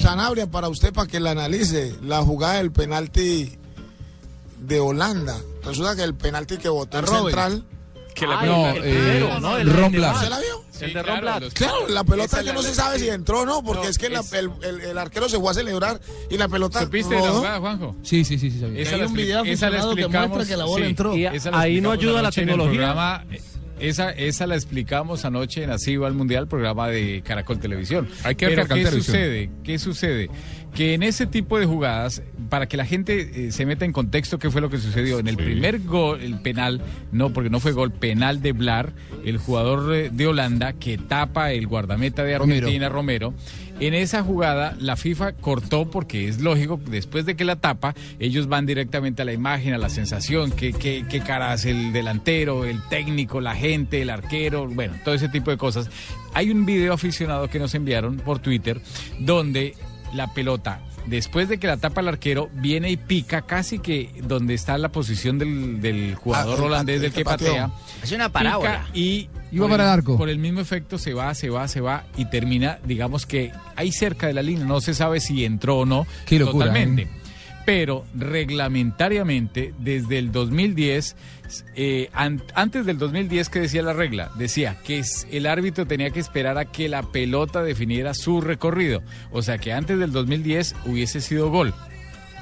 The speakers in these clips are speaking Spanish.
Sanabria, para usted, para que la analice, la jugada del penalti de Holanda. Resulta que el penalti que votó el central. Que la No, el eh, primero, ¿no? El, Ron el de. ¿Se la vio? el de claro, Ron los- Claro, la pelota la- no se sabe si entró o no, porque No, es que la- el, el- el arquero se fue a celebrar y la pelota ¿Supiste de la jugada, Juanjo? Sí, sí, sí, sí, sabía. Esa hay un video esa que muestra que la bola entró. Y Esa ahí no ayuda la el tecnología. Esa, esa la explicamos anoche en Así va al Mundial, programa de Caracol Televisión. Hay que ver Pero Caracol ¿qué Televisión. sucede? ¿Qué sucede? Que en ese tipo de jugadas, para que la gente eh, se meta en contexto qué fue lo que sucedió, en el primer gol, el penal, no, porque no fue gol, penal de Blar, el jugador eh, de Holanda que tapa el guardameta de Romero. Argentina, Romero. En esa jugada la FIFA cortó porque es lógico, después de que la tapa, ellos van directamente a la imagen, a la sensación, qué, qué, qué cara hace el delantero, el técnico, la gente, el arquero, bueno, todo ese tipo de cosas. Hay un video aficionado que nos enviaron por Twitter donde la pelota, después de que la tapa el arquero, viene y pica casi que donde está la posición del, del jugador Ah, holandés el del que patea. Es una Pica y Iba por para el arco. Por el mismo efecto se va, se va, se va y termina, digamos que ahí cerca de la línea. No se sabe si entró o no Qué locura, totalmente. ¿eh? Pero reglamentariamente, desde el 2010, eh, an- antes del 2010, ¿qué decía la regla? Decía que el árbitro tenía que esperar a que la pelota definiera su recorrido. O sea que antes del 2010 hubiese sido gol.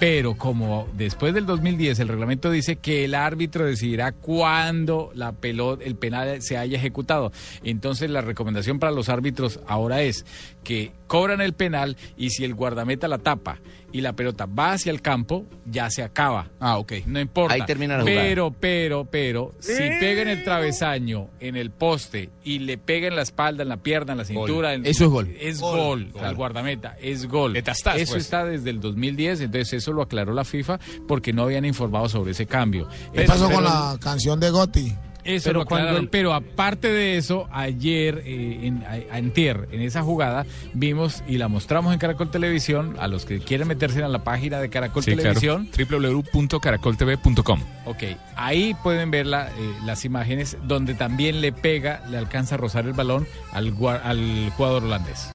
Pero como después del 2010 el reglamento dice que el árbitro decidirá cuándo la pelota, el penal se haya ejecutado. Entonces la recomendación para los árbitros ahora es que cobran el penal y si el guardameta la tapa y la pelota va hacia el campo, ya se acaba. Ah, ok. No importa. Ahí termina la jugada. Pero, pero, pero, si pega en el travesaño, en el poste, y le pega en la espalda, en la pierna, en la cintura. en- Eso es gol. Es gol. al guardameta, es gol. Le tastas, eso pues. está desde el 2010, entonces eso lo aclaró la FIFA porque no habían informado sobre ese cambio. ¿Qué pasó con pero- la canción de Gotti? Eso Pero lo cuando el- Pero aparte de eso, ayer, eh, en, antier, en esa jugada, vimos y la mostramos en Caracol Televisión, a los que quieren meterse en la página de Caracol Sí, claro. Televisión. www.caracoltv.com. Ok, ahí pueden ver la, eh, las imágenes donde también le pega, le alcanza a rozar el balón al, al jugador holandés.